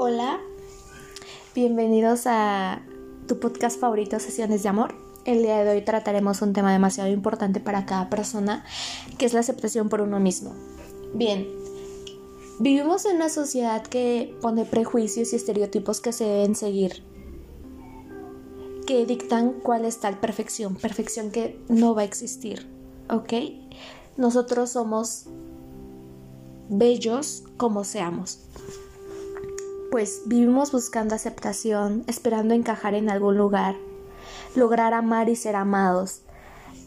Hola, bienvenidos a tu podcast favorito, Sesiones de Amor. El día de hoy trataremos un tema demasiado importante para cada persona, que es la aceptación por uno mismo. Bien, vivimos en una sociedad que pone prejuicios y estereotipos que se deben seguir, que dictan cuál es tal perfección, perfección que no va a existir, ¿ok? Nosotros somos bellos como seamos pues vivimos buscando aceptación, esperando encajar en algún lugar, lograr amar y ser amados,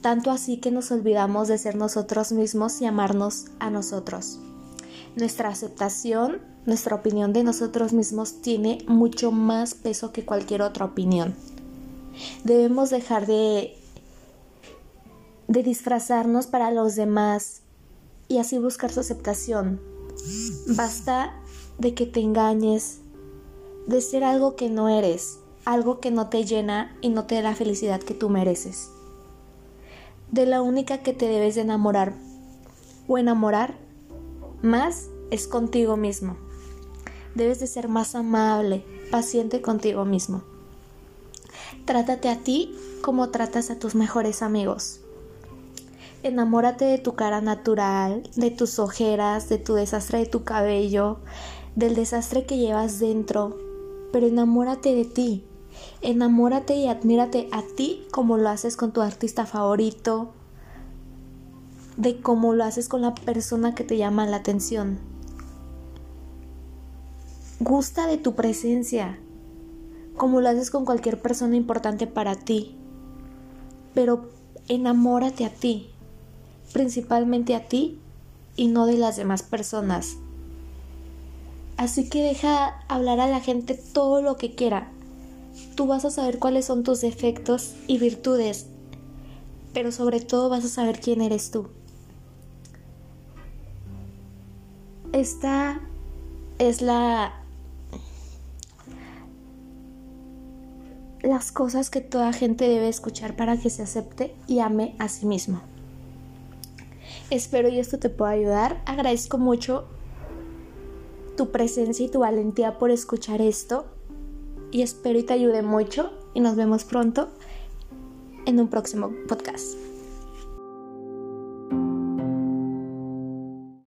tanto así que nos olvidamos de ser nosotros mismos y amarnos a nosotros. Nuestra aceptación, nuestra opinión de nosotros mismos tiene mucho más peso que cualquier otra opinión. Debemos dejar de de disfrazarnos para los demás y así buscar su aceptación. Basta de que te engañes, de ser algo que no eres, algo que no te llena y no te da la felicidad que tú mereces. De la única que te debes de enamorar o enamorar más es contigo mismo. Debes de ser más amable, paciente contigo mismo. Trátate a ti como tratas a tus mejores amigos. Enamórate de tu cara natural, de tus ojeras, de tu desastre de tu cabello, del desastre que llevas dentro, pero enamórate de ti. Enamórate y admírate a ti como lo haces con tu artista favorito, de cómo lo haces con la persona que te llama la atención. Gusta de tu presencia, como lo haces con cualquier persona importante para ti, pero enamórate a ti, principalmente a ti y no de las demás personas. Así que deja hablar a la gente todo lo que quiera. Tú vas a saber cuáles son tus defectos y virtudes, pero sobre todo vas a saber quién eres tú. Esta es la las cosas que toda gente debe escuchar para que se acepte y ame a sí mismo. Espero y esto te pueda ayudar. Agradezco mucho tu presencia y tu valentía por escuchar esto y espero y te ayude mucho y nos vemos pronto en un próximo podcast.